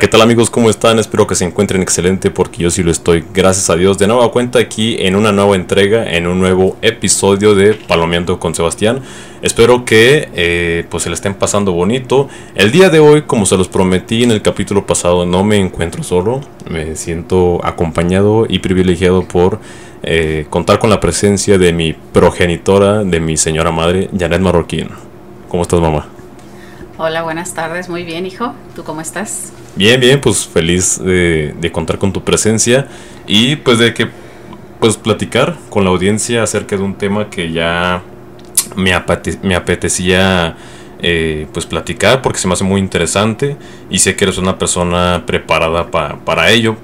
¿qué tal amigos? ¿Cómo están? Espero que se encuentren excelente porque yo sí lo estoy. Gracias a Dios. De nueva cuenta aquí en una nueva entrega, en un nuevo episodio de Palomeando con Sebastián. Espero que eh, pues se le estén pasando bonito. El día de hoy, como se los prometí en el capítulo pasado, no me encuentro solo. Me siento acompañado y privilegiado por eh, contar con la presencia de mi progenitora, de mi señora madre, Janet Marroquín. ¿Cómo estás, mamá? Hola, buenas tardes. Muy bien, hijo. ¿Tú cómo estás? Bien, bien, pues feliz de, contar con tu presencia y pues de que pues platicar con la audiencia acerca de un tema que ya me, me apetecía eh, pues platicar porque se me hace muy interesante y sé que eres una persona preparada para ello.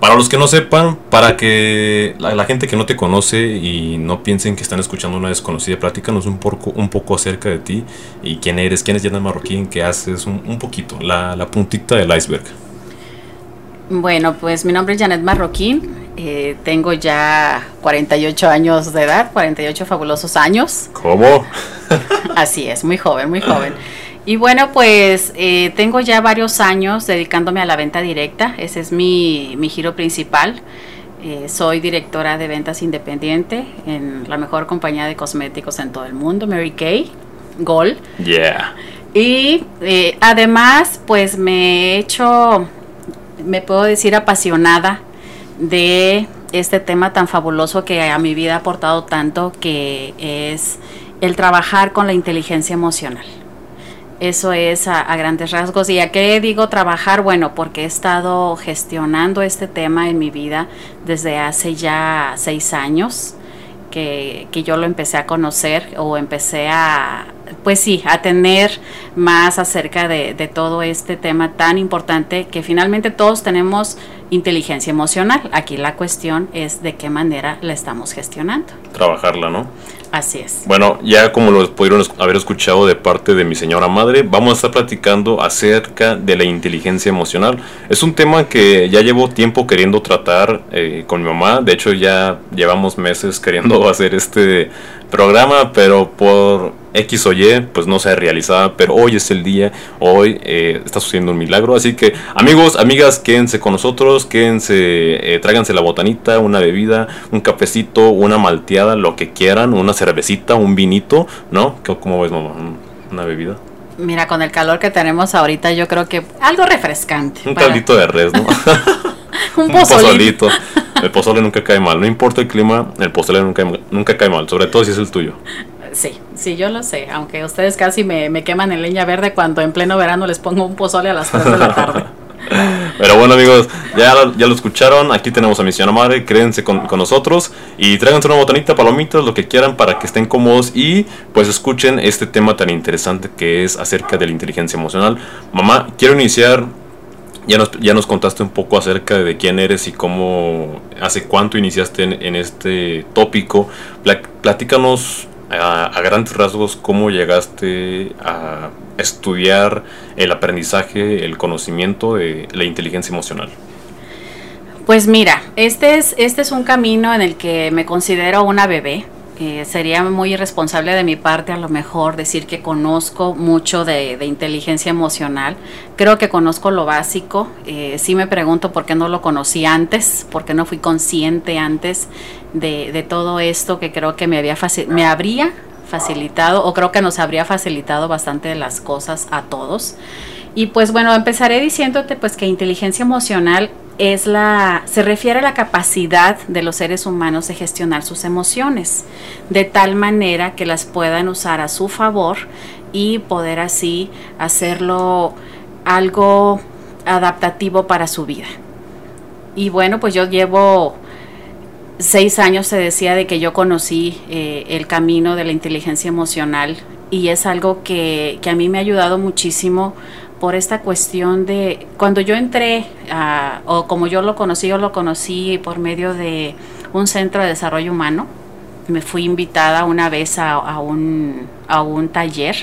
Para los que no sepan, para que la, gente que no te conoce y no piensen que están escuchando una desconocida, platícanos un poco, un poco acerca de ti y quién eres, quién es Janet Marroquín, qué haces, un, poquito, la, puntita del iceberg. Bueno, pues mi nombre es Janet Marroquín, eh, tengo ya 48 años de edad, 48 fabulosos años. ¿Cómo? Así es, muy joven, muy joven. Y bueno, pues eh, tengo ya varios años dedicándome a la venta directa, ese es mi, mi giro principal. Eh, soy directora de ventas independiente en la mejor compañía de cosméticos en todo el mundo, Mary Kay, Gold. Yeah. Y eh, además, pues me he hecho, me puedo decir, apasionada de este tema tan fabuloso que a mi vida ha aportado tanto, que es el trabajar con la inteligencia emocional. Eso es a, grandes rasgos. ¿Y a qué digo trabajar? Bueno, porque he estado gestionando este tema en mi vida desde hace ya seis años que, que yo lo empecé a conocer o empecé a, pues sí, a tener más acerca de, de, todo este tema tan importante que finalmente todos tenemos inteligencia emocional. Aquí la cuestión es de qué manera la estamos gestionando. Trabajarla, ¿no? Así es. Bueno, ya como lo pudieron haber escuchado de parte de mi señora madre, vamos a estar platicando acerca de la inteligencia emocional. Es un tema que ya llevo tiempo queriendo tratar eh, con mi mamá. De hecho, ya llevamos meses queriendo hacer este programa, pero por X o Y, pues no se ha realizado. Pero hoy es el día, hoy eh, está sucediendo un milagro. Así que, amigos, amigas, quédense con nosotros, quédense, eh, tráiganse la botanita, una bebida, un cafecito, una malteada, lo que quieran, una cervecita, un vinito, ¿no? ¿Cómo ves, mamá? ¿Una bebida? Mira, con el calor que tenemos ahorita, yo creo que algo refrescante. Un caldito de res, ¿no? un, pozolito. El pozole nunca cae mal. No importa el clima, el pozole nunca, nunca cae mal. Sobre todo si es el tuyo. Sí, sí, yo lo sé. Aunque ustedes casi me, me queman en leña verde cuando en pleno verano les pongo un pozole a las 3 de la tarde. Pero bueno amigos, ya, ya lo escucharon, aquí tenemos a mi señora madre, créense con, con, nosotros y tráiganse una botanita, palomitas, lo que quieran para que estén cómodos y pues escuchen este tema tan interesante que es acerca de la inteligencia emocional. Mamá, quiero iniciar ya nos, ya nos contaste un poco acerca de quién eres y cómo, hace cuánto iniciaste en, este tópico. Platícanos a, grandes rasgos cómo llegaste a estudiar el aprendizaje, el conocimiento de la inteligencia emocional. Pues mira, este es, este es un camino en el que me considero una bebé sería muy irresponsable de mi parte a lo mejor decir que conozco mucho de, inteligencia emocional. Creo que conozco lo básico. Eh, sí me pregunto por qué no lo conocí antes, por qué no fui consciente antes de, todo esto que creo que me, había me habría facilitado o creo que nos habría facilitado bastante las cosas a todos. Y pues bueno, empezaré diciéndote pues que inteligencia emocional es la se refiere a la capacidad de los seres humanos de gestionar sus emociones de tal manera que las puedan usar a su favor y poder así hacerlo algo adaptativo para su vida. Y bueno, pues yo llevo seis años, se decía, de que yo conocí eh, el camino de la inteligencia emocional y es algo que, que a mí me ha ayudado muchísimo por esta cuestión de cuando yo entré o como yo lo conocí, yo lo conocí por medio de un centro de desarrollo humano. Me fui invitada una vez a, un, a un taller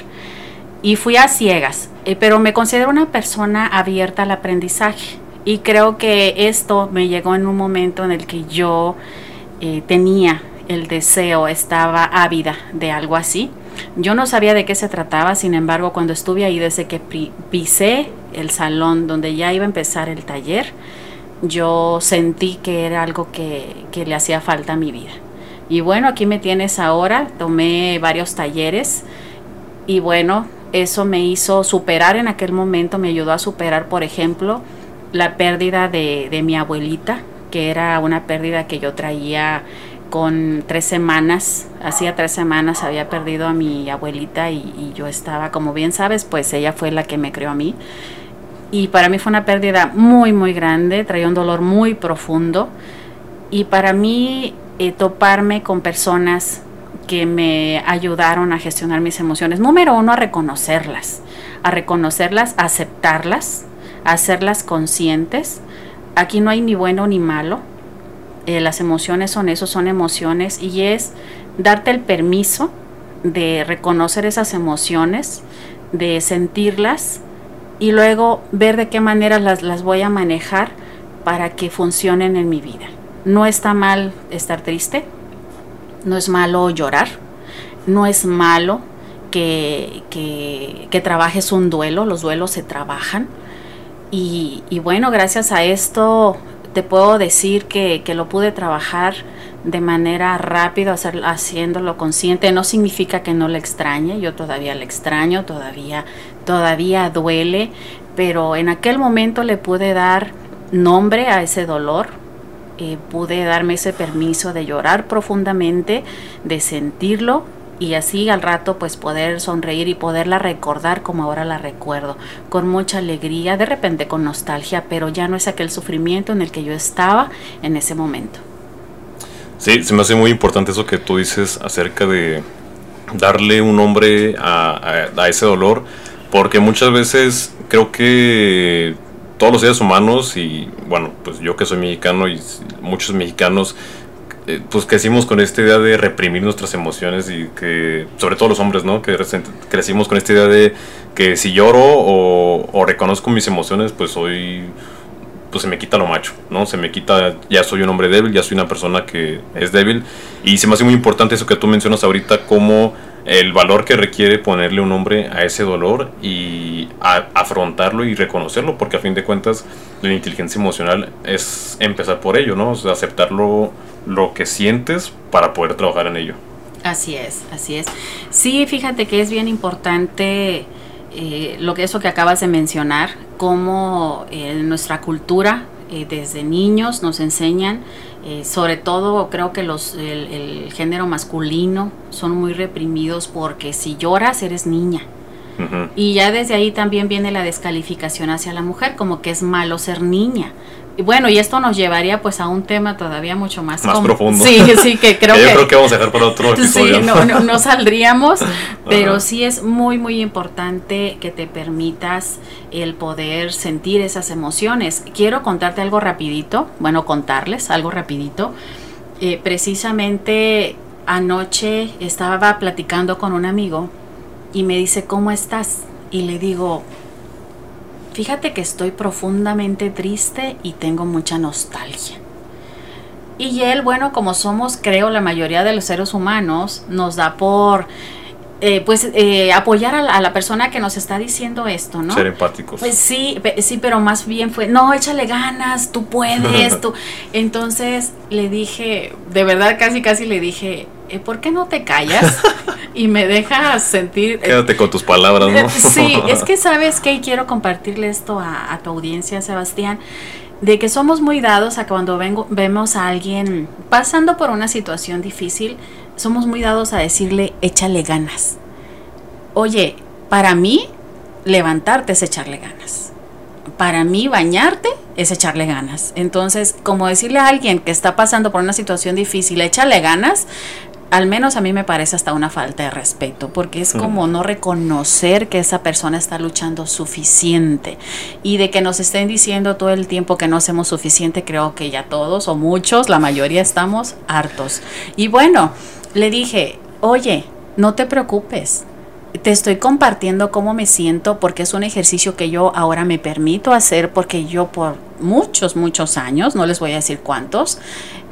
y fui a ciegas, eh, pero me considero una persona abierta al aprendizaje y creo que esto me llegó en un momento en el que yo eh, tenía el deseo, estaba ávida de algo así Yo no sabía de qué se trataba, sin embargo, cuando estuve ahí, desde que pisé el salón donde ya iba a empezar el taller, yo sentí que era algo que, que le hacía falta a mi vida. Y bueno, aquí me tienes ahora, tomé varios talleres y bueno, eso me hizo superar en aquel momento, me ayudó a superar, por ejemplo, la pérdida de, de mi abuelita, que era una pérdida que yo traía con tres semanas, hacía tres semanas había perdido a mi abuelita y, yo estaba, como bien sabes, pues ella fue la que me creó a mí. Y para mí fue una pérdida muy, muy grande, traía un dolor muy profundo. Y para mí eh, toparme con personas que me ayudaron a gestionar mis emociones. Número uno, a reconocerlas, a reconocerlas, a aceptarlas, a hacerlas conscientes. Aquí no hay ni bueno ni malo. Eh, las emociones son eso, son emociones y es darte el permiso de reconocer esas emociones, de sentirlas y luego ver de qué manera las, las voy a manejar para que funcionen en mi vida. No está mal estar triste, no es malo llorar, no es malo que, que, trabajes un duelo, los duelos se trabajan. Y, bueno, gracias a esto te puedo decir que, que lo pude trabajar de manera rápida, hacer, haciéndolo consciente. No significa que no le extrañe, yo todavía le extraño, todavía, todavía duele, pero en aquel momento le pude dar nombre a ese dolor, eh, pude darme ese permiso de llorar profundamente, de sentirlo y así al rato pues poder sonreír y poderla recordar como ahora la recuerdo, con mucha alegría, de repente con nostalgia, pero ya no es aquel sufrimiento en el que yo estaba en ese momento. Sí, se me hace muy importante eso que tú dices acerca de darle un nombre a, a ese dolor, porque muchas veces creo que todos los seres humanos y bueno, pues yo que soy mexicano y muchos mexicanos eh, pues crecimos con esta idea de reprimir nuestras emociones y que, sobre todo los hombres, ¿no? Que crecimos con esta idea de que si lloro o, reconozco mis emociones, pues soy, pues se me quita lo macho, ¿no? Se me quita, ya soy un hombre débil, ya soy una persona que es débil. Y se me hace muy importante eso que tú mencionas ahorita, como el valor que requiere ponerle un nombre a ese dolor y afrontarlo y reconocerlo, porque a fin de cuentas la inteligencia emocional es empezar por ello, ¿no? Aceptarlo lo que sientes para poder trabajar en ello. Así es, así es. Sí, fíjate que es bien importante eh, lo que eso que acabas de mencionar, cómo en eh, nuestra cultura eh, desde niños nos enseñan eh, sobre todo creo que los, el, género masculino son muy reprimidos porque si lloras eres niña. Y ya desde ahí también viene la descalificación hacia la mujer, como que es malo ser niña. Y bueno, y esto nos llevaría pues a un tema todavía mucho más, más profundo. Sí, sí, que creo que... Yo creo que vamos a dejar para otro episodio. Sí, no, no, saldríamos, pero sí es muy, muy importante que te permitas el poder sentir esas emociones. Quiero contarte algo rapidito, bueno, contarles algo rapidito. Eh, precisamente anoche estaba platicando con un amigo y me dice, ¿cómo estás? Y le digo, Fíjate que estoy profundamente triste y tengo mucha nostalgia. Y él, bueno, como somos, creo, la mayoría de los seres humanos, nos da por eh, pues eh, apoyar a la, persona que nos está diciendo esto, ¿no? Ser empáticos. Pues sí, sí, pero más bien fue, no, échale ganas, tú puedes, tú. Entonces le dije, de verdad casi casi le dije, eh, ¿por qué no te callas? y me dejas sentir... Eh, Quédate con tus palabras, ¿no? sí, es que sabes que quiero compartirle esto a, tu audiencia, Sebastián, de que somos muy dados a cuando vengo, vemos a alguien pasando por una situación difícil, somos muy dados a decirle, échale ganas. Oye, para mí, levantarte es echarle ganas. Para mí, bañarte es echarle ganas. Entonces, como decirle a alguien que está pasando por una situación difícil, échale ganas, al menos a mí me parece hasta una falta de respeto, porque es como no reconocer que esa persona está luchando suficiente y de que nos estén diciendo todo el tiempo que no hacemos suficiente, creo que ya todos o muchos, la mayoría estamos hartos. Y bueno, le dije, oye, no te preocupes, te estoy compartiendo cómo me siento porque es un ejercicio que yo ahora me permito hacer porque yo por muchos, muchos años, no les voy a decir cuántos,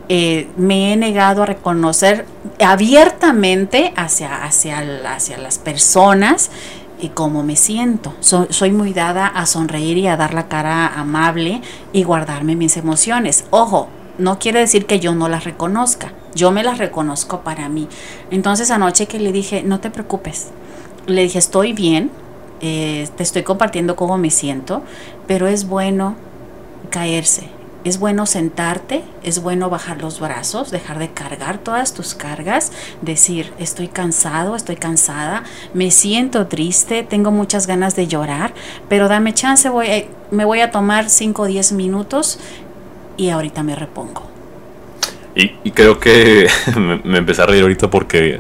eh, me he negado a reconocer abiertamente hacia, hacia, hacia las personas y cómo me siento. soy muy dada a sonreír y a dar la cara amable y guardarme mis emociones. Ojo, no quiere decir que yo no las reconozca. Yo me las reconozco para mí. Entonces anoche que le dije, no te preocupes. Le dije, estoy bien, eh, te estoy compartiendo cómo me siento, pero es bueno caerse, es bueno sentarte, es bueno bajar los brazos, dejar de cargar todas tus cargas, decir, estoy cansado, estoy cansada, me siento triste, tengo muchas ganas de llorar, pero dame chance, voy me voy a tomar 5 o 10 minutos y ahorita me repongo. Y, creo que me, me empecé a reír ahorita porque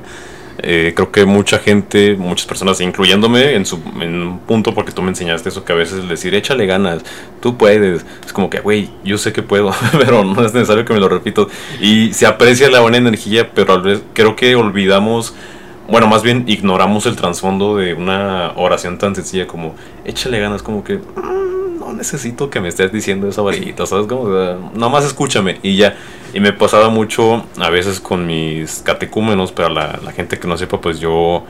eh, creo que mucha gente, muchas personas, incluyéndome en, su, en un punto, porque tú me enseñaste eso, que a veces decir, échale ganas, tú puedes. Es como que, güey, yo sé que puedo, pero no es necesario que me lo repito. Y se aprecia la buena energía, pero creo que olvidamos, bueno, más bien ignoramos el trasfondo de una oración tan sencilla como, échale ganas, como que... No necesito que me estés diciendo eso ahorita, ¿sabes? Como, nada más escúchame y ya. Y me pasaba mucho a veces con mis catecúmenos, pero la, la gente que no sepa, pues yo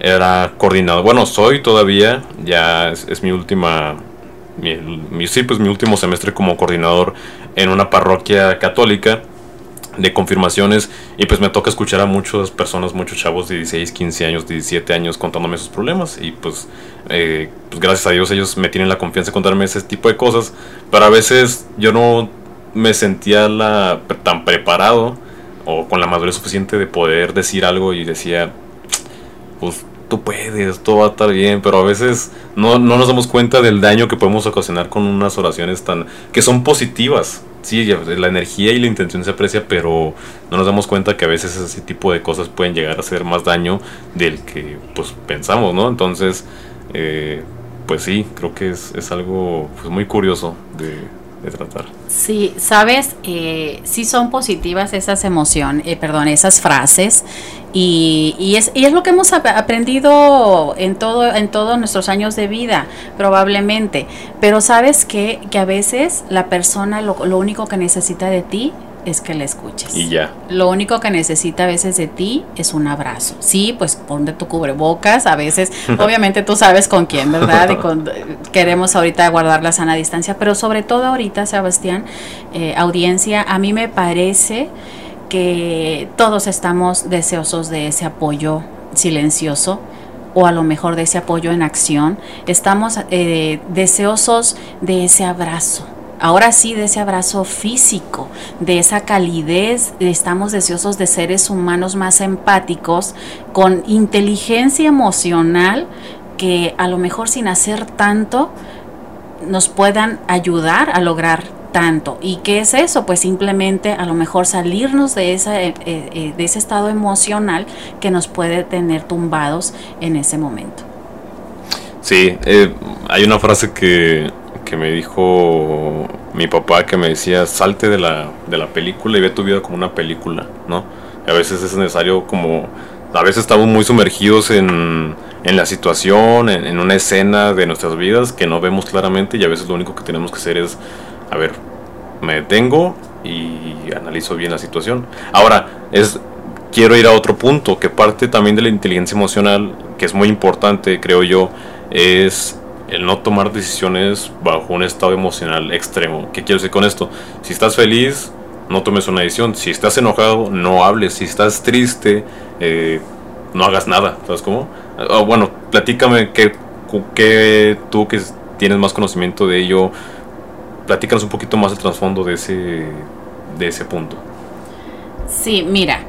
era coordinador. Bueno, soy todavía, ya es, mi última, mi, sí, pues mi último semestre como coordinador en una parroquia católica de confirmaciones y pues me toca escuchar a muchas personas, muchos chavos de 16, 15 años, 17 años contándome sus problemas y pues, eh, pues gracias a Dios ellos me tienen la confianza de contarme ese tipo de cosas, pero a veces yo no me sentía la, tan preparado o con la madurez suficiente de poder decir algo y decía, pues tú puedes, todo va a estar bien, pero a veces no, no nos damos cuenta del daño que podemos ocasionar con unas oraciones tan que son positivas. Sí, la energía y la intención se aprecia, pero no nos damos cuenta que a veces ese tipo de cosas pueden llegar a hacer más daño del que pues pensamos, ¿no? Entonces, eh, pues sí, creo que es, es algo pues, muy curioso de, tratar. Sí, sabes, eh, sí son positivas esas emociones, eh, perdón, esas frases y, y, es, y es lo que hemos aprendido en todo en todos nuestros años de vida, probablemente. Pero sabes que, que a veces la persona lo, lo único que necesita de ti es que le escuches. Y ya. Lo único que necesita a veces de ti es un abrazo. Sí, pues ponte tu cubrebocas, a veces, obviamente tú sabes con quién, ¿verdad? Y queremos ahorita guardar la sana distancia, pero sobre todo ahorita, Sebastián, eh, audiencia, a mí me parece todos estamos deseosos de ese apoyo silencioso o a lo mejor de ese apoyo en acción. Estamos eh, deseosos de ese abrazo ahora sí de ese abrazo físico, de esa calidez, estamos deseosos de seres humanos más empáticos, con inteligencia emocional, que a lo mejor sin hacer tanto nos puedan ayudar a lograr tanto. ¿Y qué es eso? Pues simplemente a lo mejor salirnos de, esa, eh, eh, de ese estado emocional que nos puede tener tumbados en ese momento. Sí, eh, hay una frase que que me dijo mi papá que me decía salte de la, de la película y ve tu vida como una película, ¿no? a veces es necesario como, a veces estamos muy sumergidos en, en la situación, en, una escena de nuestras vidas que no vemos claramente y a veces lo único que tenemos que hacer es, a ver, me detengo y analizo bien la situación. Ahora, es, quiero ir a otro punto que parte también de la inteligencia emocional, que es muy importante, creo yo, es el no tomar decisiones bajo un estado emocional extremo. ¿Qué quiero decir con esto? Si estás feliz, no tomes una decisión. Si estás enojado, no hables. Si estás triste, eh, no hagas nada. ¿Sabes cómo? Ah, bueno, platícame que, que tú que tienes más conocimiento de ello, platícanos un poquito más el trasfondo de ese, de ese punto. Sí, mira,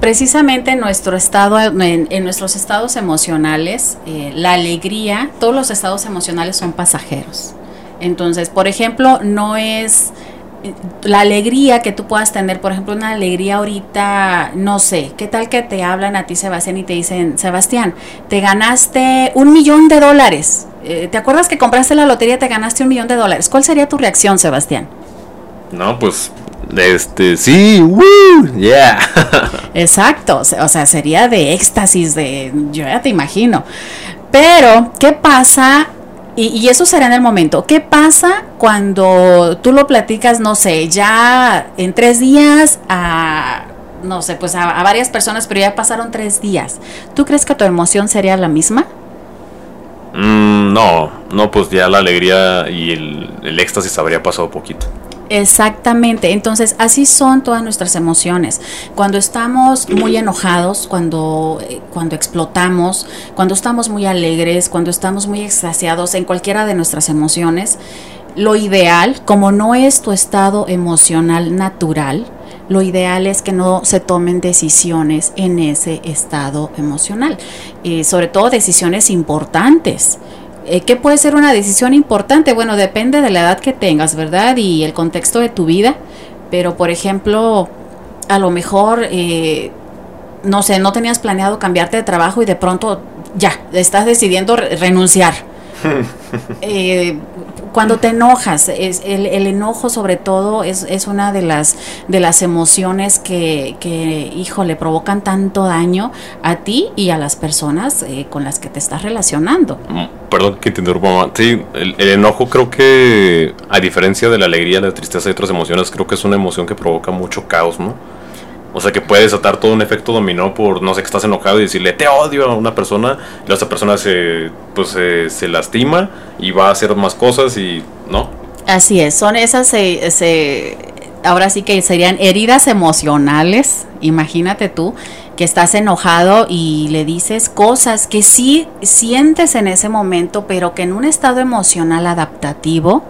precisamente en nuestro estado, en, nuestros estados emocionales, eh, la alegría, todos los estados emocionales son pasajeros. Entonces, por ejemplo, no es la alegría que tú puedas tener, por ejemplo, una alegría ahorita, no sé, ¿qué tal que te hablan a ti, Sebastián, y te dicen, Sebastián, te ganaste un millón de dólares? Eh, ¿Te acuerdas que compraste la lotería y te ganaste un millón de dólares? ¿Cuál sería tu reacción, Sebastián? No, pues este, sí, woo, yeah. Exacto, o sea, sería de éxtasis, de, yo ya te imagino. Pero, ¿qué pasa? Y, eso será en el momento. ¿Qué pasa cuando tú lo platicas, no sé, ya en tres días a, no sé, pues a, varias personas, pero ya pasaron tres días? ¿Tú crees que tu emoción sería la misma? Mm, no, no, pues ya la alegría y el, el éxtasis habría pasado poquito. Exactamente, entonces así son todas nuestras emociones. Cuando estamos muy enojados, cuando, eh, cuando explotamos, cuando estamos muy alegres, cuando estamos muy extasiados en cualquiera de nuestras emociones, lo ideal, como no es tu estado emocional natural, lo ideal es que no se tomen decisiones en ese estado emocional, eh, sobre todo decisiones importantes. Eh, ¿Qué puede ser una decisión importante? Bueno, depende de la edad que tengas, ¿verdad? Y el contexto de tu vida. Pero, por ejemplo, a lo mejor, eh, no sé, no tenías planeado cambiarte de trabajo y de pronto ya, estás decidiendo renunciar. eh, cuando te enojas, es, el, enojo sobre todo es, es, una de las, de las emociones que, que, híjole, provocan tanto daño a ti y a las personas eh, con las que te estás relacionando. Mm, perdón que te interrumpa, Sí, el, el, enojo creo que, a diferencia de la alegría, la tristeza y otras emociones, creo que es una emoción que provoca mucho caos, ¿no? O sea que puede desatar todo un efecto dominó por, no sé, que estás enojado y decirle te odio a una persona, y esa persona se, pues, se lastima y va a hacer más cosas y, ¿no? Así es, son esas, se, ahora sí que serían heridas emocionales, imagínate tú, que estás enojado y le dices cosas que sí sientes en ese momento, pero que en un estado emocional adaptativo,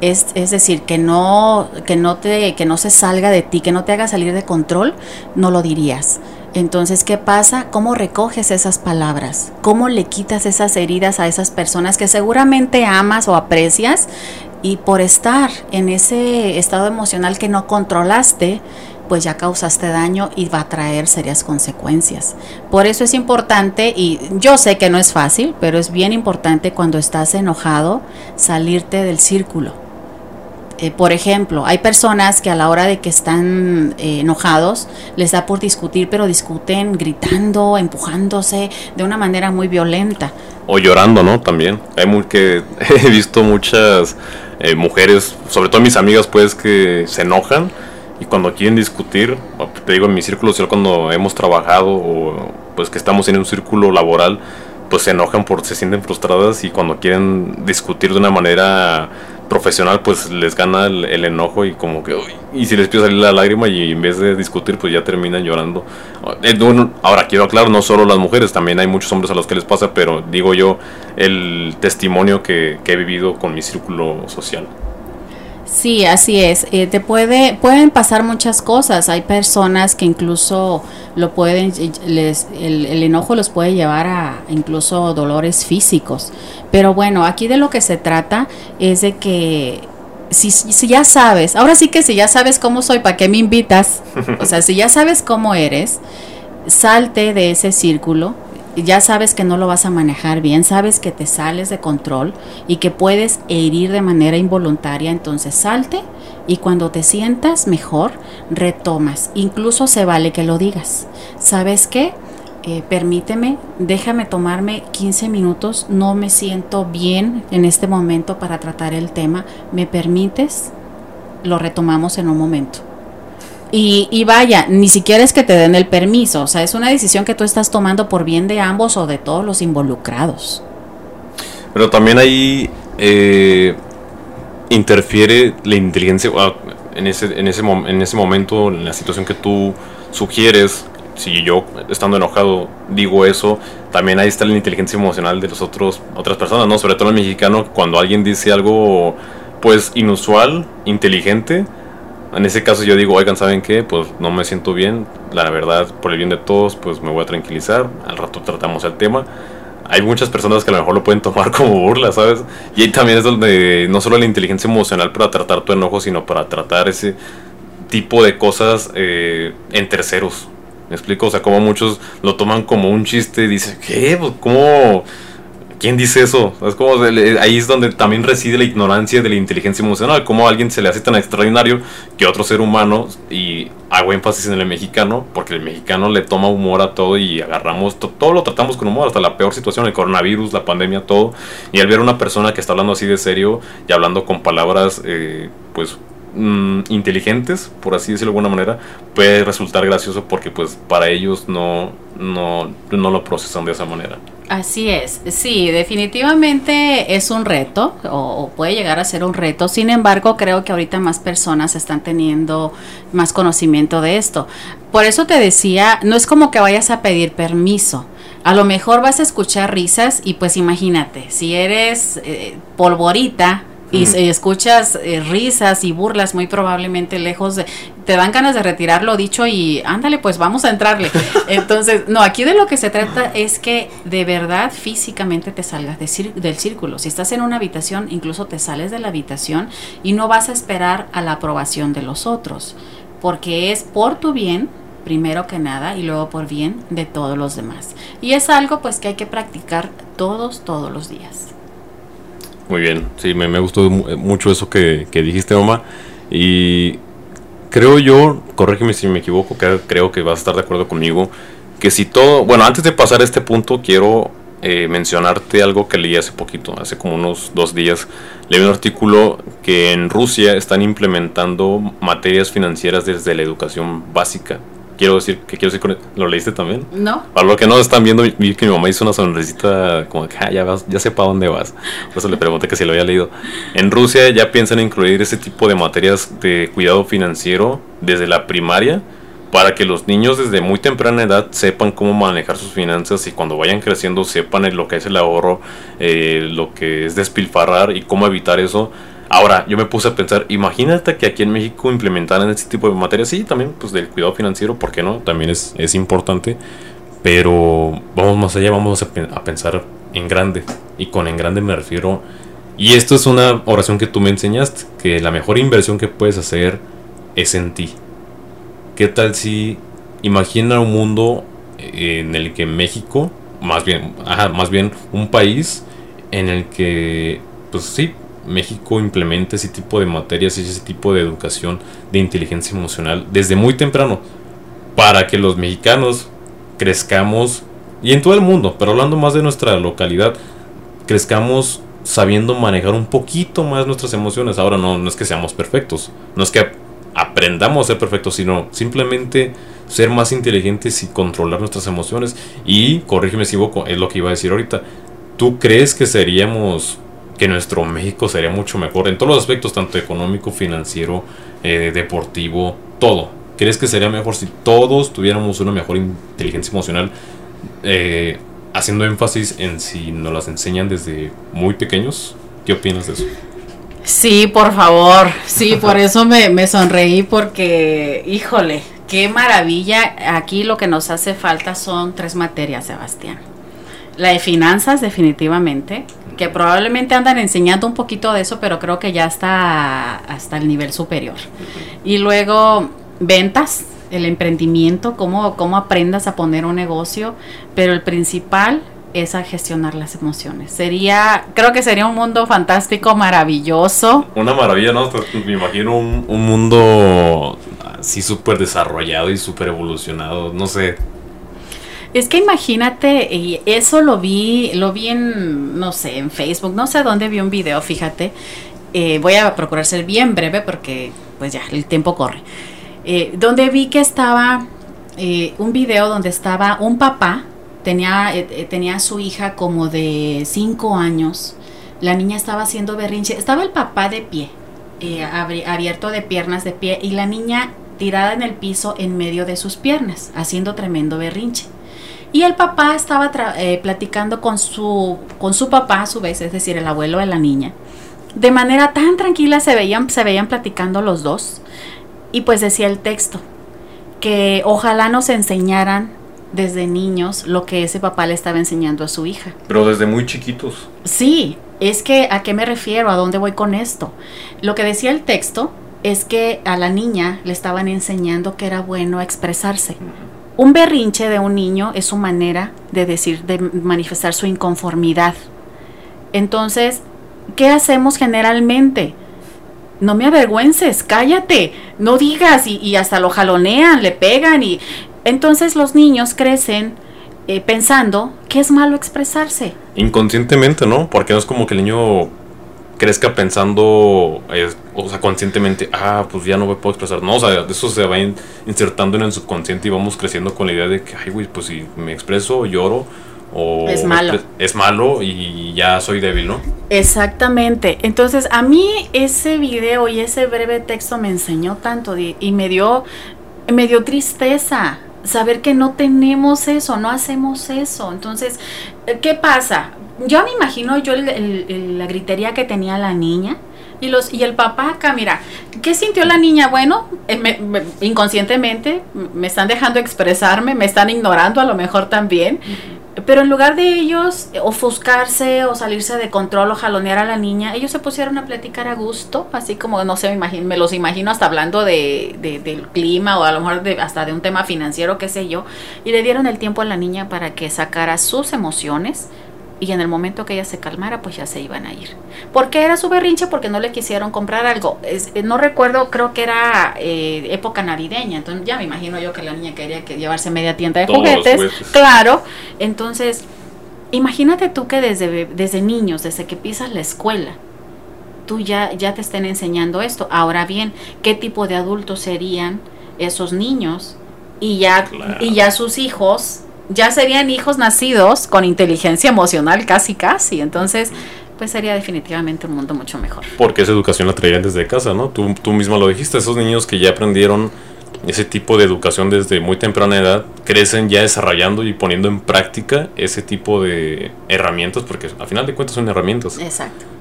es, es, decir, que no, que, no te, que no se salga de ti, que no te haga salir de control, no lo dirías. Entonces, ¿qué pasa? ¿Cómo recoges esas palabras? ¿Cómo le quitas esas heridas a esas personas que seguramente amas o aprecias y por estar en ese estado emocional que no controlaste, pues ya causaste daño y va a traer serias consecuencias. Por eso es importante, y yo sé que no es fácil, pero es bien importante cuando estás enojado salirte del círculo eh, por ejemplo, hay personas que a la hora de que están eh, enojados les da por discutir, pero discuten gritando, empujándose de una manera muy violenta. O llorando, ¿no? También. Hay que he visto muchas eh, mujeres, sobre todo mis amigas, pues, que se enojan y cuando quieren discutir, te digo, en mi círculo social, cuando hemos trabajado o pues que estamos en un círculo laboral, pues se enojan porque se sienten frustradas y cuando quieren discutir de una manera profesional pues les gana el, enojo y como que y si les a salir la lágrima y en vez de discutir pues ya terminan llorando. Eh, ahora quiero aclarar no solo las mujeres también hay muchos hombres a los que les pasa pero digo yo el testimonio que he vivido con mi círculo social Sí, así es. Eh, te puede, pueden pasar muchas cosas. Hay personas que incluso lo pueden, les, el, enojo los puede llevar a incluso dolores físicos. Pero bueno, aquí de lo que se trata es de que si, si ya sabes, ahora sí que si ya sabes cómo soy, ¿para qué me invitas? O sea, si ya sabes cómo eres, salte de ese círculo ya sabes que no lo vas a manejar bien, sabes que te sales de control y que puedes herir de manera involuntaria, entonces salte y cuando te sientas mejor, retomas. Incluso se vale que lo digas. ¿Sabes qué? Eh, permíteme, déjame tomarme 15 minutos, no me siento bien en este momento para tratar el tema, ¿me permites? Lo retomamos en un momento. Y, vaya, ni siquiera es que te den el permiso, o sea, es una decisión que tú estás tomando por bien de ambos o de todos los involucrados. Pero también ahí eh, interfiere la inteligencia, ah, en ese, en, ese, en ese momento, en la situación que tú sugieres, si yo estando enojado digo eso, también ahí está la inteligencia emocional de los otros otras personas, ¿no? Sobre todo el mexicano, cuando alguien dice algo pues inusual, inteligente, en ese caso yo digo, oigan, ¿saben qué? Pues no me siento bien, la verdad, por el bien de todos, pues me voy a tranquilizar, al rato tratamos el tema. Hay muchas personas que a lo mejor lo pueden tomar como burla, ¿sabes? Y ahí también es donde no solo la inteligencia emocional para tratar tu enojo, sino para tratar ese tipo de cosas eh, en terceros. ¿Me explico? O sea, como muchos lo toman como un chiste y dicen, ¿qué? Pues, ¿Cómo? ¿Quién dice eso? Es como ahí es donde también reside la ignorancia de la inteligencia emocional. Cómo a alguien se le hace tan extraordinario que otro ser humano, y hago énfasis en el mexicano, porque el mexicano le toma humor a todo y agarramos, todo lo tratamos con humor, hasta la peor situación, el coronavirus, la pandemia, todo. Y al ver a una persona que está hablando así de serio y hablando con palabras, eh, pues mm, inteligentes, por así decirlo de alguna manera, puede resultar gracioso porque pues para ellos no, no, no lo procesan de esa manera. Así es, sí, definitivamente es un reto o, puede llegar a ser un reto, sin embargo creo que ahorita más personas están teniendo más conocimiento de esto. Por eso te decía, no es como que vayas a pedir permiso, a lo mejor vas a escuchar risas y pues imagínate, si eres eh, polvorita, y, escuchas eh, risas y burlas muy probablemente lejos de te dan ganas de retirar lo dicho y ándale pues vamos a entrarle entonces no aquí de lo que se trata es que de verdad físicamente te salgas del círculo. Si estás en una habitación incluso te sales de la habitación y no vas a esperar a la aprobación de los otros porque es por tu bien primero que nada y luego por bien de todos los demás. Y es algo pues que hay que practicar todos todos los días muy bien, sí, me, me gustó mucho eso que, dijiste, mamá. Y creo yo, corrígeme si me equivoco, que creo que vas a estar de acuerdo conmigo, que si todo, bueno, antes de pasar a este punto, quiero eh, mencionarte algo que leí hace poquito, hace como unos dos días. Leí un artículo que en Rusia están implementando materias financieras desde la educación básica quiero decir, ¿qué quiero decir con ¿Lo leíste también? No. Para lo que no están viendo, vi que mi mamá hizo una sonrisita como que ah, ya, vas, ya sé para dónde vas. Por eso le pregunté que si lo había leído. En Rusia ya piensan incluir ese tipo de materias de cuidado financiero desde la primaria para que los niños desde muy temprana edad sepan cómo manejar sus finanzas y cuando vayan creciendo sepan lo que es el ahorro, eh, lo que es despilfarrar y cómo evitar eso Ahora, yo me puse a pensar, imagínate que aquí en México implementaran este tipo de materias, sí, también, pues del cuidado financiero, ¿por qué no? También es, es importante, pero vamos más allá, vamos a, pensar en grande, y con en grande me refiero, y esto es una oración que tú me enseñaste, que la mejor inversión que puedes hacer es en ti. ¿Qué tal si imagina un mundo eh, en el que México, más bien, ajá, más bien un país en el que, pues sí, México implemente ese tipo de materias y ese tipo de educación de inteligencia emocional desde muy temprano para que los mexicanos crezcamos y en todo el mundo, pero hablando más de nuestra localidad, crezcamos sabiendo manejar un poquito más nuestras emociones. Ahora no, no es que seamos perfectos, no es que aprendamos a ser perfectos, sino simplemente ser más inteligentes y controlar nuestras emociones. Y, corrígeme si equivoco, es lo que iba a decir ahorita. ¿Tú crees que seríamos que nuestro México sería mucho mejor en todos los aspectos, tanto económico, financiero, eh, deportivo, todo. ¿Crees que sería mejor si todos tuviéramos una mejor inteligencia emocional? Eh, haciendo énfasis en si nos las enseñan desde muy pequeños. ¿Qué opinas de eso? Sí, por favor. Sí, por eso me, me sonreí porque, híjole, qué maravilla. Aquí lo que nos hace falta son tres materias, Sebastián. La de finanzas, definitivamente que probablemente andan enseñando un poquito de eso, pero creo que ya está hasta el nivel superior. Y luego ventas, el emprendimiento, cómo, cómo aprendas a poner un negocio, pero el principal es a gestionar las emociones. Sería, creo que sería un mundo fantástico, maravilloso. Una maravilla, ¿no? Me imagino un, un mundo así súper desarrollado y súper evolucionado, no sé, es que imagínate, y eso lo vi, lo vi en, no sé, en Facebook, no sé dónde vi un video, fíjate. Eh, voy a procurar ser bien breve porque pues ya, el tiempo corre. Eh, donde vi que estaba eh, un video donde estaba un papá, tenía, tenía a su hija como de 5 años, la niña estaba haciendo berrinche, estaba el papá de pie, abierto de piernas de pie, y la niña tirada en el piso en medio de sus piernas, haciendo tremendo berrinche. Y el papá estaba eh, platicando con su, con su papá a su vez, es decir, el abuelo de la niña. De manera tan tranquila se veían, se veían platicando los dos. Y pues decía el texto, que ojalá nos enseñaran desde niños lo que ese papá le estaba enseñando a su hija. Pero desde muy chiquitos. Sí, es que a qué me refiero, a dónde voy con esto. Lo que decía el texto es que a la niña le estaban enseñando que era bueno expresarse. Un berrinche de un niño es su manera de decir, de manifestar su inconformidad. Entonces, ¿qué hacemos generalmente? No me avergüences, cállate, no digas y, hasta lo jalonean, le pegan y entonces los niños crecen eh, pensando que es malo expresarse. Inconscientemente, ¿no? Porque no es como que el niño crezca pensando, eh, o sea, conscientemente, ah, pues ya no me puedo expresar. No, o sea, eso se va insertando en el subconsciente y vamos creciendo con la idea de que, ay, güey, pues si me expreso, lloro, o es malo. Es malo y ya soy débil, ¿no? Exactamente. Entonces, a mí ese video y ese breve texto me enseñó tanto y me dio, me dio tristeza saber que no tenemos eso, no hacemos eso. Entonces, ¿qué pasa? Yo me imagino yo la gritería que tenía la niña y los y el papá acá, mira, ¿qué sintió la niña? Bueno, eh, inconscientemente me están dejando expresarme, me están ignorando a lo mejor también. Pero en lugar de ellos ofuscarse o salirse de control o jalonear a la niña, ellos se pusieron a platicar a gusto, así como, no sé, me, imagino, me los imagino hasta hablando de, del clima o a lo mejor de, hasta de un tema financiero, qué sé yo, y le dieron el tiempo a la niña para que sacara sus emociones, y en el momento que ella se calmara, pues ya se iban a ir. ¿Por qué era su berrinche? Porque no le quisieron comprar algo. Eh, no recuerdo, creo que era eh, época navideña, entonces ya me imagino yo que la niña quería que llevarse media tienda de juguetes. Claro, entonces, imagínate tú que desde, desde niños, desde que pisas la escuela, tú ya, ya te estén enseñando esto. Ahora bien, ¿qué tipo de adultos serían esos niños? Y ya, y ya sus hijos ya serían hijos nacidos con inteligencia emocional casi casi. Entonces, pues sería definitivamente un mundo mucho mejor. Porque esa educación la traían desde casa, ¿no? Tú, tú misma lo dijiste, esos niños que ya aprendieron ese tipo de educación desde muy temprana edad, crecen ya desarrollando y poniendo en práctica ese tipo de herramientas, porque al final de cuentas son herramientas. Exacto.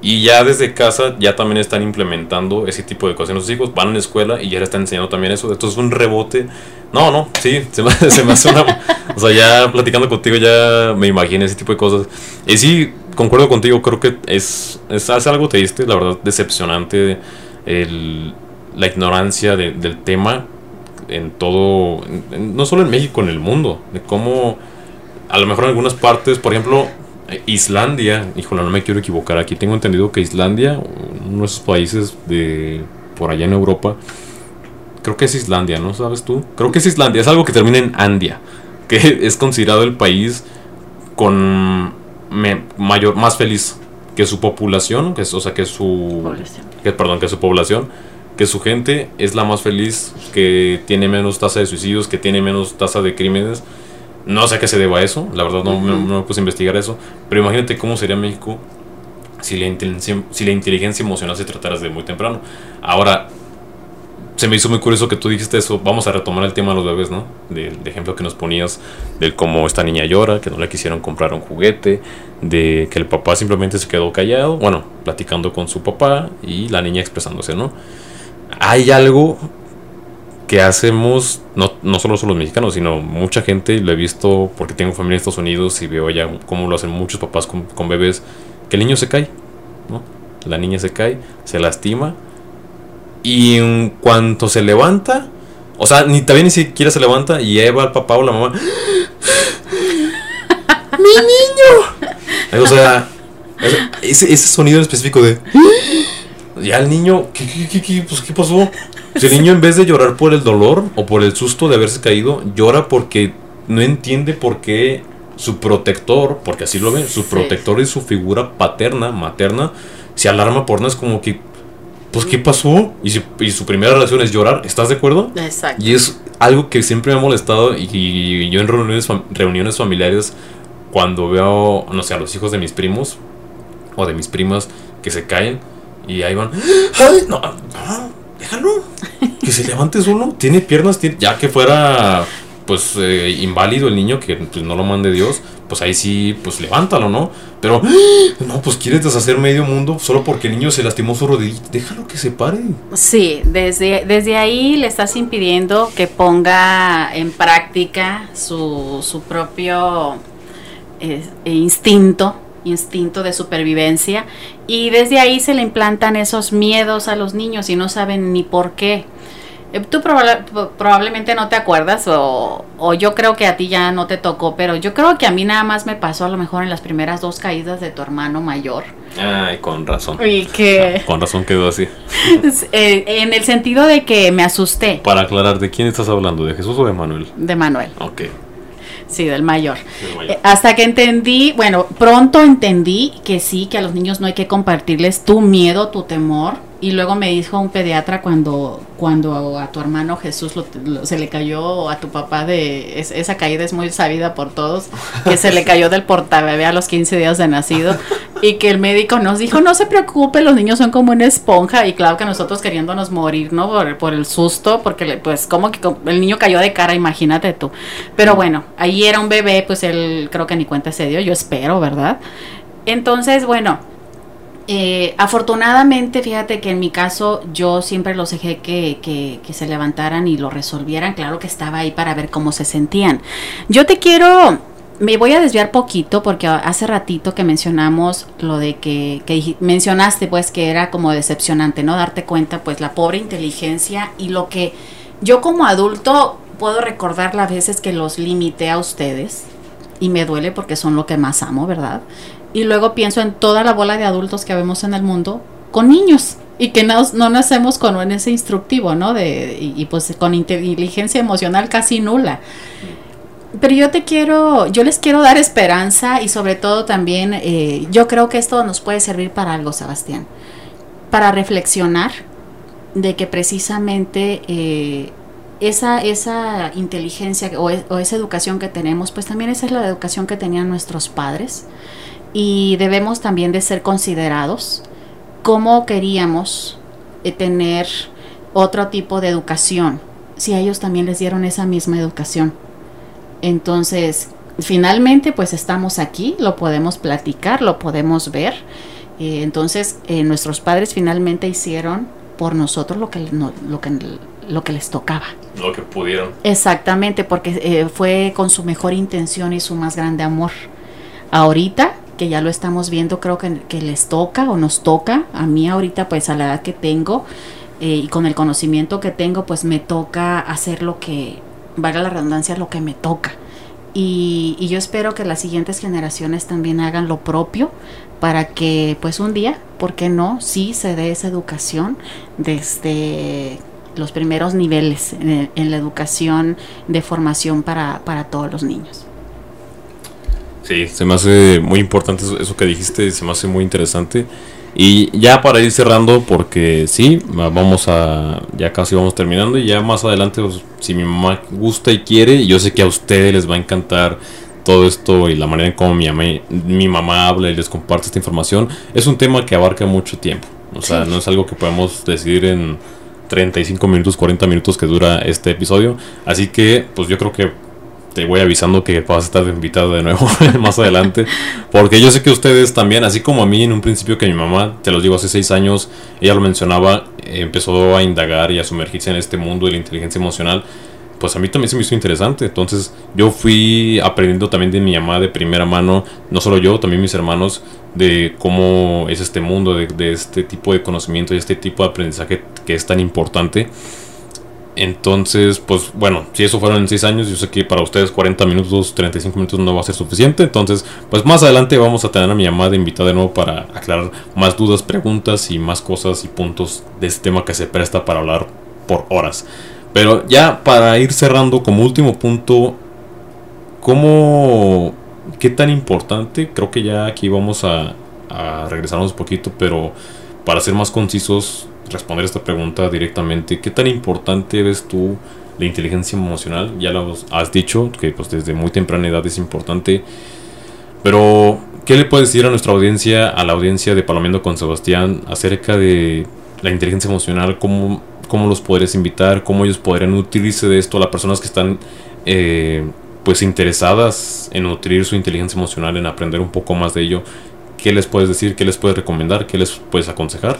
Y ya desde casa ya también están implementando ese tipo de cosas en los hijos, van a la escuela y ya le están enseñando también eso. Esto es un rebote. No, no, sí, se me, hace una... o sea, ya platicando contigo ya me imagino ese tipo de cosas. Y sí, concuerdo contigo, creo que es, es, algo triste, la verdad, decepcionante el, la ignorancia del tema en todo, no solo en México, en el mundo, de cómo a lo mejor en algunas partes, por ejemplo, Islandia, híjole, no me quiero equivocar. Aquí tengo entendido que Islandia, uno de esos países de por allá en Europa, creo que es Islandia, ¿no sabes tú? Creo que es Islandia, es algo que termina en Andia, que es considerado el país con mayor, más feliz que su población, que es, o sea, que su, que, perdón, que su población, que su gente es la más feliz, que tiene menos tasa de suicidios, que tiene menos tasa de crímenes no sé a qué se deba eso, la verdad no, me puse a investigar eso, pero imagínate cómo sería México si la, inteligencia, si la inteligencia emocional se tratara desde muy temprano. Ahora, se me hizo muy curioso que tú dijiste eso. Vamos a retomar el tema de los bebés, ¿no? Del ejemplo que nos ponías de cómo esta niña llora, que no le quisieron comprar un juguete, de que el papá simplemente se quedó callado, bueno, platicando con su papá y la niña expresándose, ¿no? Hay algo que hacemos, no, no solo son los mexicanos, sino mucha gente, lo he visto porque tengo familia en Estados Unidos y veo ya cómo lo hacen muchos papás con, bebés, que el niño se cae, ¿no? La niña se cae, se lastima y en cuanto se levanta, o sea, ni también ni siquiera se levanta y ahí va el papá o la mamá. ¡Mi niño! O sea, ese, ese sonido en específico de. Ya el niño, ¿qué, qué, qué, pues, ¿qué pasó? Si el niño en vez de llorar por el dolor o por el susto de haberse caído, llora porque no entiende por qué su protector, porque así lo ve, su protector y su figura paterna, materna, se alarma por no es como que, pues, ¿qué pasó? Y, su primera reacción es llorar, ¿estás de acuerdo? Exacto. Y es algo que siempre me ha molestado y, yo en reuniones, reuniones familiares, cuando veo, no sé, a los hijos de mis primos o de mis primas que se caen y ahí van, ¡ay, no! déjalo. Que se levante solo. Tiene piernas, ya que fuera pues eh, inválido el niño, que pues, no lo mande Dios, pues ahí sí, pues levántalo, ¿no? Pero, no, pues quieres deshacer medio mundo solo porque el niño se lastimó su rodilla. Déjalo que se pare. Sí, desde, desde ahí le estás impidiendo que ponga en práctica su, su propio eh, instinto instinto de supervivencia y desde ahí se le implantan esos miedos a los niños y no saben ni por qué. Eh, Tú probablemente no te acuerdas o, o yo creo que a ti ya no te tocó, pero yo creo que a mí nada más me pasó a lo mejor en las primeras dos caídas de tu hermano mayor. Ay, con razón. Y que Con razón quedó así. eh, en el sentido de que me asusté Para aclarar, ¿de quién estás hablando? ¿De Jesús o de Manuel? de Manuel, Ok. Sí, del mayor. del mayor. Eh, Hasta que entendí, bueno, pronto entendí que sí, que a los niños no hay que compartirles tu miedo, tu temor. Y luego me dijo un pediatra cuando, cuando a tu hermano Jesús lo- se le cayó, a tu papá de... es- esa caída es muy sabida por todos, que se le cayó del portabebé a los 15 días de nacido. Y que el médico nos dijo, no se preocupe, los niños son como una esponja. Y claro que nosotros queriéndonos morir, ¿no? Por, el susto, porque pues como que el niño cayó de cara, imagínate tú. Pero bueno, ahí era un bebé, pues él creo que ni cuenta se dio, yo espero, ¿verdad? Entonces, bueno, eh, afortunadamente, fíjate que en mi caso yo siempre los dejé que, que, que se levantaran y lo resolvieran. Claro que estaba ahí para ver cómo se sentían. Yo te quiero, me voy a desviar poquito porque hace ratito que mencionamos lo de que, que mencionaste pues que era como decepcionante, ¿no? Darte cuenta pues la pobre inteligencia y lo que yo como adulto puedo recordar las veces que los limité a ustedes y me duele porque son lo que más amo, ¿verdad? Y luego pienso en toda la bola de adultos que vemos en el mundo con niños y que no, no nacemos con ese instructivo, ¿no? De, y, y pues con inteligencia emocional casi nula. Pero yo te quiero, yo les quiero dar esperanza y sobre todo también, eh, yo creo que esto nos puede servir para algo, Sebastián, para reflexionar de que precisamente eh, esa, esa inteligencia o, e- o esa educación que tenemos, pues también esa es la educación que tenían nuestros padres y debemos también de ser considerados cómo queríamos eh, tener otro tipo de educación si a ellos también les dieron esa misma educación. Entonces, finalmente, pues estamos aquí, lo podemos platicar, lo podemos ver. Eh, entonces, eh, nuestros padres finalmente hicieron por nosotros lo que, no- lo que, lo que les tocaba. Lo que pudieron. Exactamente, porque eh, fue con su mejor intención y su más grande amor. Ahorita, que ya lo estamos viendo, creo que, que les toca o nos toca. A mí ahorita, pues a la edad que tengo eh, y con el conocimiento que tengo, pues me toca hacer lo que, valga la redundancia, lo que me toca. Y, y yo espero que las siguientes generaciones también hagan lo propio para que pues un día, ¿por qué no? Sí se dé esa educación desde los primeros niveles en, en la educación de formación para, para todos los niños. Sí, se me hace muy importante eso, eso que dijiste, se me hace muy interesante. Y ya para ir cerrando, porque sí, va- vamos a, ya casi vamos terminando y ya más adelante, pues, si mi mamá gusta y quiere, yo sé que a ustedes les va a encantar todo esto y la manera en cómo mi mamá, mi mamá habla y les comparte esta información, es un tema que abarca mucho tiempo. O sea, Sí. no es algo que podemos decidir en 35 minutos, 40 minutos que dura este episodio. Así que, pues yo creo que te voy avisando que vas a estar invitado de nuevo más adelante. Porque yo sé que ustedes también, así como a mí en un principio que mi mamá, te los digo, hace seis años, ella lo mencionaba, empezó a indagar y a sumergirse en este mundo de la inteligencia emocional. Pues a mí también se me hizo interesante. Entonces yo fui aprendiendo también de mi mamá de primera mano, no solo yo, también mis hermanos, de cómo es este mundo, de, de este tipo de conocimiento y este tipo de aprendizaje que es tan importante. Entonces, pues bueno, si eso fueron en 6 años, yo sé que para ustedes 40 minutos, 35 minutos no va a ser suficiente. Entonces, pues más adelante vamos a tener a mi llamada invitada de nuevo para aclarar más dudas, preguntas y más cosas y puntos de este tema que se presta para hablar por horas. Pero ya para ir cerrando como último punto, ¿cómo, qué tan importante? Creo que ya aquí vamos a, a regresarnos un poquito, pero para ser más concisos, responder esta pregunta directamente. ¿Qué tan importante ves tú la inteligencia emocional? Ya lo has dicho, que pues desde muy temprana edad es importante. Pero, ¿qué le puedes decir a nuestra audiencia, a la audiencia de Palomiendo con Sebastián, acerca de la inteligencia emocional? ¿Cómo, cómo los podrías invitar? ¿Cómo ellos podrían nutrirse de esto? Las personas que están eh, pues interesadas en nutrir su inteligencia emocional, en aprender un poco más de ello. ¿Qué les puedes decir? ¿Qué les puedes recomendar? ¿Qué les puedes aconsejar?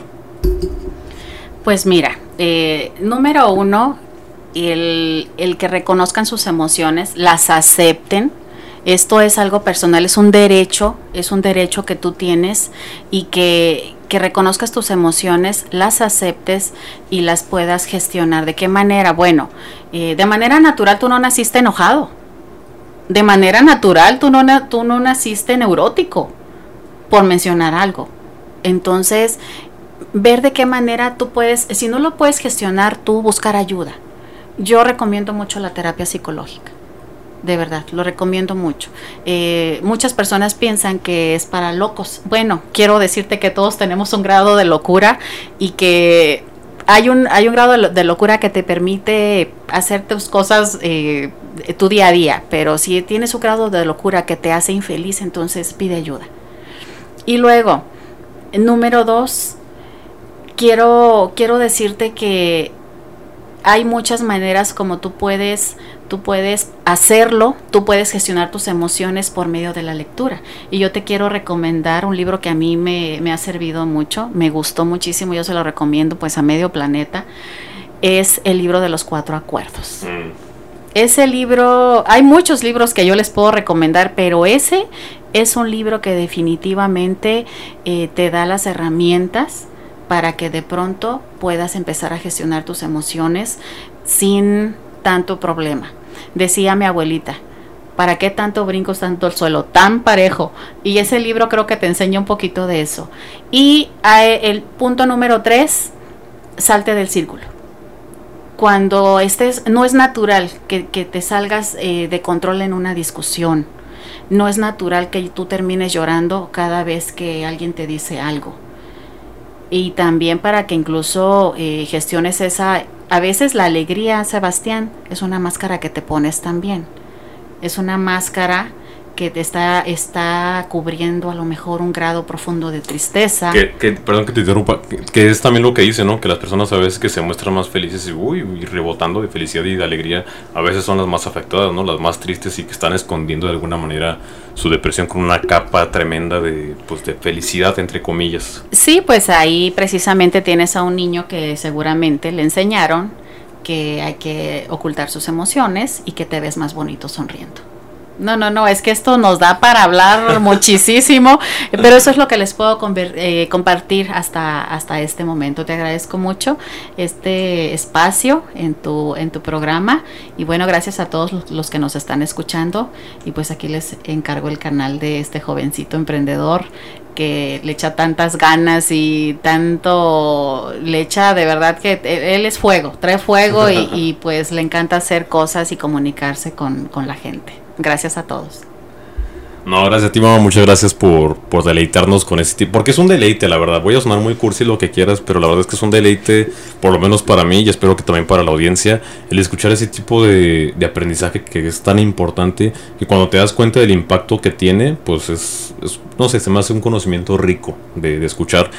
Pues mira, eh, número uno, el, el que reconozcan sus emociones, las acepten. Esto es algo personal, es un derecho, es un derecho que tú tienes y que, que reconozcas tus emociones, las aceptes y las puedas gestionar. ¿De qué manera? Bueno, eh, de manera natural tú no naciste enojado. De manera natural tú no, tú no naciste neurótico, por mencionar algo. Entonces, ver de qué manera tú puedes, si no lo puedes gestionar, tú buscar ayuda. Yo recomiendo mucho la terapia psicológica de verdad, lo recomiendo mucho. Eh, muchas personas piensan que es para locos. Bueno, quiero decirte que todos tenemos un grado de locura y que hay un, hay un grado de, locura que te permite hacer tus cosas eh, tu día a día, pero si tienes un grado de locura que te hace infeliz, entonces pide ayuda. Y luego, número dos, quiero, quiero decirte que hay muchas maneras como tú puedes tú puedes hacerlo, tú puedes gestionar tus emociones por medio de la lectura. Y yo te quiero recomendar un libro que a mí me, ha servido mucho, me gustó muchísimo, yo se lo recomiendo pues a medio planeta, es el libro de los cuatro acuerdos. Mm. Ese libro, hay muchos libros que yo les puedo recomendar, pero ese es un libro que definitivamente eh, te da las herramientas para que de pronto puedas empezar a gestionar tus emociones sin tanto problema. Decía mi abuelita, ¿para qué tanto brincos, tanto el suelo? Tan parejo. Y ese libro creo que te enseña un poquito de eso. Y el punto número tres, salte del círculo. Cuando estés, no es natural que, te salgas eh, de control en una discusión. No es natural que tú termines llorando cada vez que alguien te dice algo. Y también para que incluso eh, gestiones esa a veces la alegría, Sebastián, es una máscara que te pones también. Es una máscara que te está, está cubriendo a lo mejor un grado profundo de tristeza. Que, perdón que te interrumpa, que, es también lo que dice, ¿no? Que las personas a veces que se muestran más felices y, uy, y rebotando de felicidad y de alegría, a veces son las más afectadas, ¿no? Las más tristes y que están escondiendo de alguna manera su depresión con una capa tremenda de, pues, de felicidad, entre comillas. Sí, pues ahí precisamente tienes a un niño que seguramente le enseñaron que hay que ocultar sus emociones y que te ves más bonito sonriendo. No, no, no, es que esto nos da para hablar muchísimo, pero eso es lo que les puedo eh, compartir hasta, hasta este momento. Te agradezco mucho este espacio en tu, en tu programa y bueno, gracias a todos los que nos están escuchando y pues aquí les encargo el canal de este jovencito emprendedor que le echa tantas ganas y tanto le echa de verdad que él es fuego, trae fuego y, pues le encanta hacer cosas y comunicarse con, con la gente. Gracias a todos. No, gracias a ti, mamá. Muchas gracias por, por deleitarnos con ese tipo. Porque es un deleite, la verdad. Voy a sonar muy cursi lo que quieras, pero la verdad es que es un deleite, por lo menos para mí y espero que también para la audiencia, el escuchar ese tipo de, aprendizaje que es tan importante que cuando te das cuenta del impacto que tiene, pues es, no sé, se me hace un conocimiento rico de, de escuchar.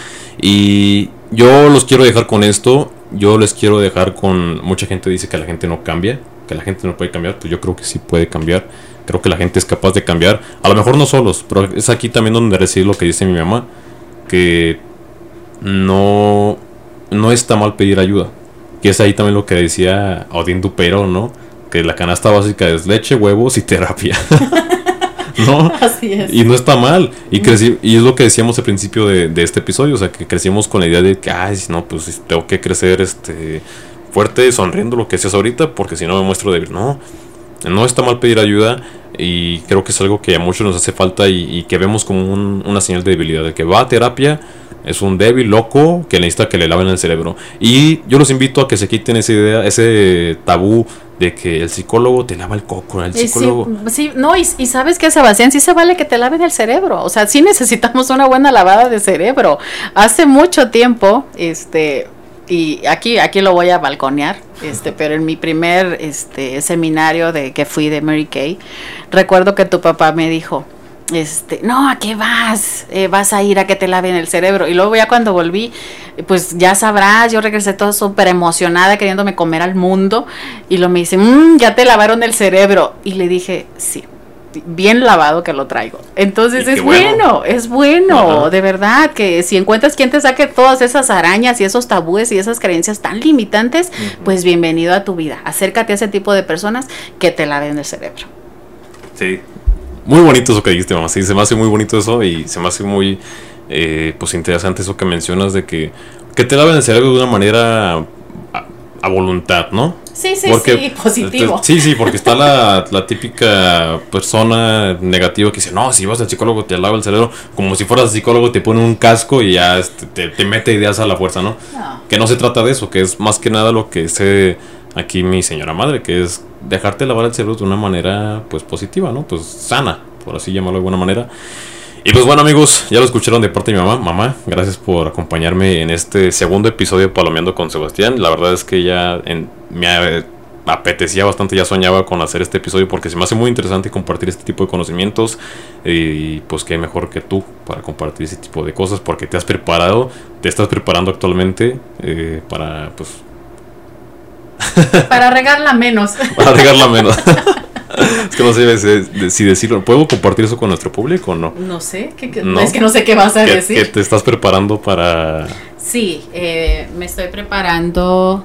Y yo los quiero dejar con esto. Yo les quiero dejar con. Mucha gente dice que la gente no cambia, que la gente no puede cambiar. Pues yo creo que sí puede cambiar Creo que la gente es capaz de cambiar. A lo mejor no solos, pero es aquí también donde recibir lo que dice mi mamá. Que no, no está mal pedir ayuda. Que es ahí también lo que decía Odín Dupero, ¿no? Que la canasta básica es leche, huevos y terapia. ¿no? Así es. Y no está mal. Y, y es lo que decíamos al principio de, este episodio. O sea, que crecimos con la idea de que, ay, no, pues tengo que crecer este fuerte, sonriendo, lo que seas ahorita, porque si no me muestro débil. No, no está mal pedir ayuda y creo que es algo que a muchos nos hace falta y, que vemos como una señal de debilidad, de que va a terapia, es un débil, loco, que necesita que le laven el cerebro. Y yo los invito a que se quiten esa idea, ese tabú de que el psicólogo te lava el coco, el psicólogo. Sí, no, y, sabes que Sebastián, sí se vale que te laven el cerebro. O sea, sí necesitamos una buena lavada de cerebro. Hace mucho tiempo, este, y aquí, aquí lo voy a balconear, este, pero en mi primer este, seminario de que fui de Mary Kay, recuerdo que tu papá me dijo, este, no, ¿a qué vas? Eh, vas a ir a que te laven el cerebro. Y luego ya cuando volví, pues ya sabrás, yo regresé toda súper emocionada, queriéndome comer al mundo. Y lo me dice, mmm, ya te lavaron el cerebro. Y le dije, sí bien lavado que lo traigo. Entonces es bueno. es bueno, de verdad, que si encuentras quien te saque todas esas arañas y esos tabúes y esas creencias tan limitantes, pues bienvenido a tu vida. Acércate a ese tipo de personas que te laven el cerebro. Sí. Muy bonito eso que dijiste, mamá. Sí, se me hace muy bonito eso y se me hace muy eh, pues interesante eso que mencionas de que, que te laven el cerebro de una manera a, a voluntad, ¿no? Sí, sí, sí, positivo. Sí, sí, porque está la, la, típica persona negativa que dice, no, si vas al psicólogo te lava el cerebro, como si fueras psicólogo te pone un casco y ya este, te, te, mete ideas a la fuerza, ¿no? No. Que no se trata de eso, que es más que nada lo que dice aquí mi señora madre, que es dejarte lavar el cerebro de una manera pues positiva, ¿no? Pues sana, por así llamarlo de alguna manera. Y pues bueno amigos, ya lo escucharon de parte de mi mamá. Mamá, gracias por acompañarme en este segundo episodio de Palomeando con Sebastián. La verdad es que ya en, me apetecía bastante, ya soñaba con hacer este episodio porque se me hace muy interesante compartir este tipo de conocimientos. Y pues qué mejor que tú para compartir ese tipo de cosas porque te has preparado, te estás preparando actualmente eh, para pues... Para regarla menos. para regarla menos. es que no sé si decirlo. ¿Puedo compartir eso con nuestro público o no? No sé. ¿qué, qué? No. Es que no sé qué vas a ¿Que, decir. que te estás preparando para. Sí, eh, me estoy preparando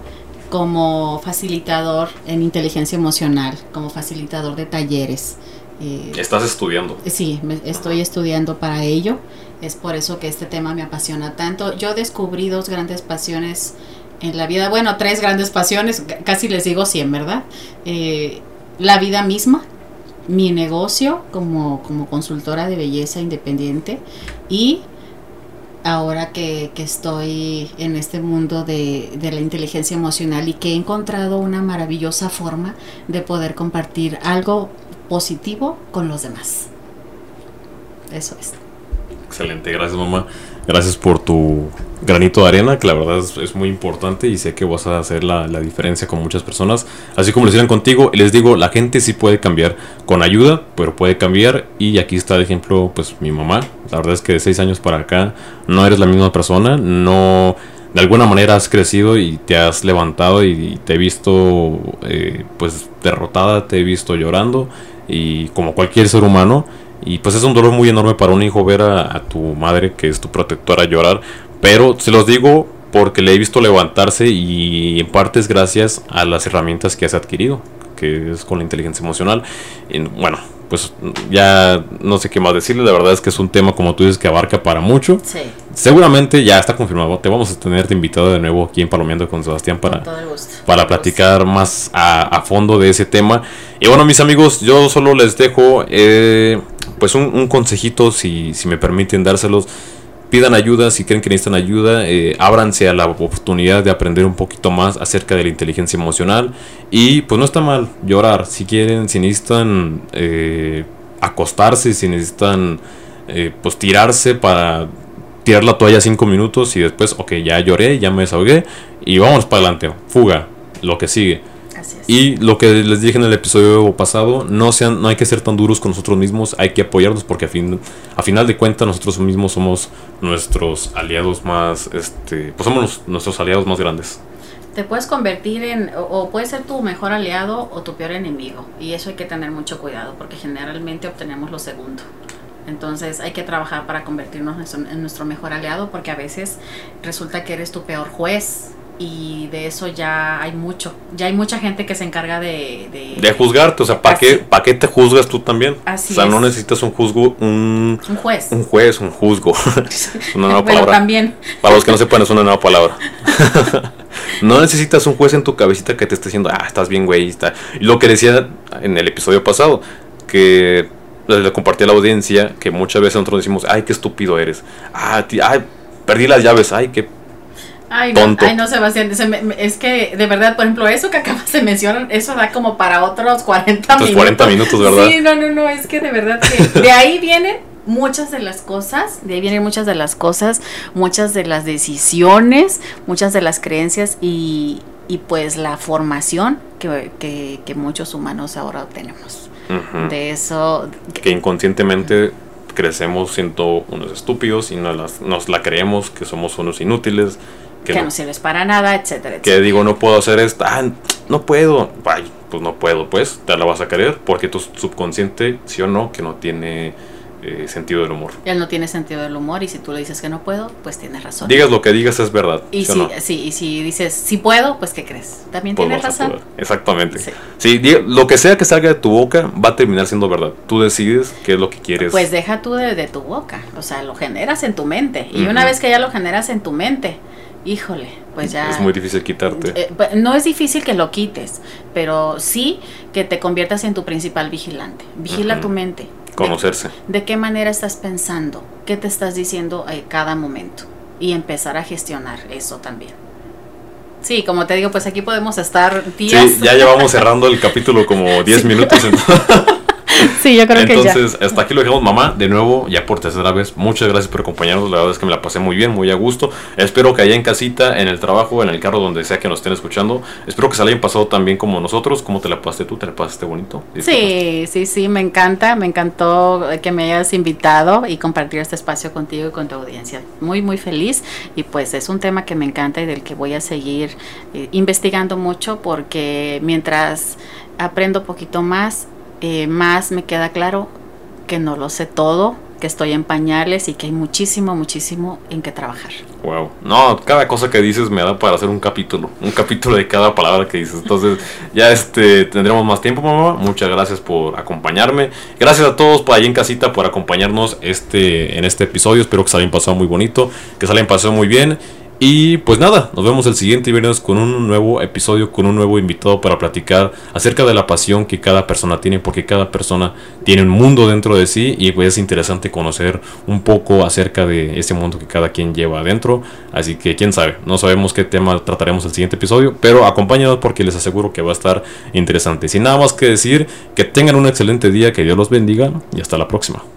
como facilitador en inteligencia emocional, como facilitador de talleres. Eh, ¿Estás estudiando? Sí, me, estoy estudiando para ello. Es por eso que este tema me apasiona tanto. Yo descubrí dos grandes pasiones en la vida. Bueno, tres grandes pasiones. Casi les digo 100, ¿verdad? Eh, la vida misma, mi negocio como, como consultora de belleza independiente y ahora que, que estoy en este mundo de, de, la inteligencia emocional y que he encontrado una maravillosa forma de poder compartir algo positivo con los demás. Eso es. Excelente, gracias mamá. Gracias por tu granito de arena, que la verdad es, muy importante y sé que vas a hacer la, diferencia con muchas personas. Así como lo hicieron contigo, les digo, la gente sí puede cambiar con ayuda, pero puede cambiar. Y aquí está el ejemplo, pues mi mamá. La verdad es que de seis años para acá no eres la misma persona, no... De alguna manera has crecido y te has levantado y te he visto eh, pues derrotada, te he visto llorando y como cualquier ser humano y pues es un dolor muy enorme para un hijo ver a, tu madre, que es tu protectora, llorar. Pero se los digo porque le he visto levantarse y en parte es gracias a las herramientas que has adquirido, que es con la inteligencia emocional. Bueno, pues ya no sé qué más decirle, la verdad es que es un tema como tú dices que abarca para mucho. Sí. Seguramente ya está confirmado, te vamos a tener invitado de nuevo aquí en Palomeando con Sebastián para, con para platicar más a, a, fondo de ese tema. Y bueno mis amigos, yo solo les dejo eh, pues un, un consejito si, si me permiten dárselos pidan ayuda si creen que necesitan ayuda, eh, ábranse a la oportunidad de aprender un poquito más acerca de la inteligencia emocional. Y pues no está mal llorar. Si quieren, si necesitan eh, acostarse, si necesitan eh, pues tirarse para tirar la toalla cinco minutos y después, ok, ya lloré, ya me desahogué y vamos para adelante, fuga, lo que sigue. Y lo que les dije en el episodio pasado, no sean, no hay que ser tan duros con nosotros mismos, hay que apoyarnos porque a, fin, a final de cuentas nosotros mismos somos nuestros aliados más, este, pues somos los, nuestros aliados más grandes. Te puedes convertir en, o, o puede ser tu mejor aliado o tu peor enemigo. Y eso hay que tener mucho cuidado porque generalmente obtenemos lo segundo. Entonces hay que trabajar para convertirnos en nuestro mejor aliado porque a veces resulta que eres tu peor juez y de eso ya hay mucho. Ya hay mucha gente que se encarga de... De, de juzgarte, o sea, ¿para qué, ¿pa qué te juzgas tú también? Así o sea, es. no necesitas un juzgo, un... Un juez. Un juez, un juzgo. una nueva Pero palabra. también. Para los que no sepan, es una nueva palabra. no necesitas un juez en tu cabecita que te esté diciendo, ah, estás bien, güey. Está. Y lo que decía en el episodio pasado, que le compartí a la audiencia, que muchas veces nosotros decimos, ay, qué estúpido eres. Ah, tí, ay perdí las llaves, ay, qué Ay no, ay, no, Sebastián, es que de verdad, por ejemplo, eso que acabas de mencionar, eso da como para otros 40 otros minutos. 40 minutos, ¿verdad? Sí, no, no, no, es que de verdad que de ahí vienen muchas de las cosas, de ahí vienen muchas de las cosas, muchas de las decisiones, muchas de las creencias y, y pues la formación que, que, que, muchos humanos ahora obtenemos. Uh -huh. De eso... Que inconscientemente crecemos siendo unos estúpidos y nos, las, nos la creemos que somos unos inútiles que, que no, no, sirves para nada, etcétera, etcétera. Que digo, no puedo hacer esto, ah, no puedo, Ay, pues no puedo, pues te la vas a querer porque tu subconsciente, sí o no, que no tiene eh, sentido del humor. Él no tiene sentido del humor y si tú le dices que no puedo, pues tienes razón. Digas lo que digas es verdad. Y ¿sí o si, no? sí, y si dices sí puedo, pues ¿qué crees? También Pues tienes razón. Exactamente. Sí. Sí, lo que sea que salga de tu boca va a terminar siendo verdad. Tú decides qué es lo que quieres. Pues deja tú de, de tu boca, o sea, lo generas en tu mente. Y una vez que ya lo generas en tu mente, híjole, pues ya... es muy difícil quitarte. Eh, pues, no es difícil que lo quites, pero sí que te conviertas en tu principal vigilante. Vigila tu mente. Conocerse. De, de qué manera estás pensando? ¿Qué te estás diciendo a cada momento? Y empezar a gestionar eso también. Sí, como te digo, pues aquí podemos estar días. Sí, ya llevamos cerrando el capítulo como 10 minutos. entonces- Sí, yo creo que ya. Entonces, hasta aquí lo dejamos, mamá. De nuevo, ya por tercera vez, muchas gracias por acompañarnos. La verdad es que me la pasé muy bien, muy a gusto. Espero que allá en casita, en el trabajo, en el carro, donde sea que nos estén escuchando, espero que se la hayan pasado tan bien como nosotros. ¿Cómo te la pasaste tú? ¿Te la pasaste bonito? Sí, sí, sí, me encanta, me encantó que me hayas invitado y compartir este espacio contigo y con tu audiencia. Muy, muy feliz y pues es un tema que me encanta y del que voy a seguir eh, investigando mucho porque mientras aprendo poquito más, eh, más me queda claro que no lo sé todo, que estoy en pañales y que hay muchísimo, muchísimo en que trabajar. Wow. No, cada cosa que dices me da para hacer un capítulo. Un capítulo de cada palabra que dices. Entonces, ya este tendremos más tiempo, mamá. Muchas gracias por acompañarme. Gracias a todos por ahí en casita por acompañarnos este, en este episodio. Espero que se hayan pasado muy bonito. Que se hayan pasado muy bien. Y pues nada, nos vemos el siguiente viernes con un nuevo episodio, con un nuevo invitado para platicar acerca de la pasión que cada persona tiene, porque cada persona tiene un mundo dentro de sí y pues es interesante conocer un poco acerca de ese mundo que cada quien lleva adentro. Así que quién sabe, no sabemos qué tema trataremos el siguiente episodio, pero acompáñanos porque les aseguro que va a estar interesante. Sin nada más que decir, que tengan un excelente día, que Dios los bendiga y hasta la próxima.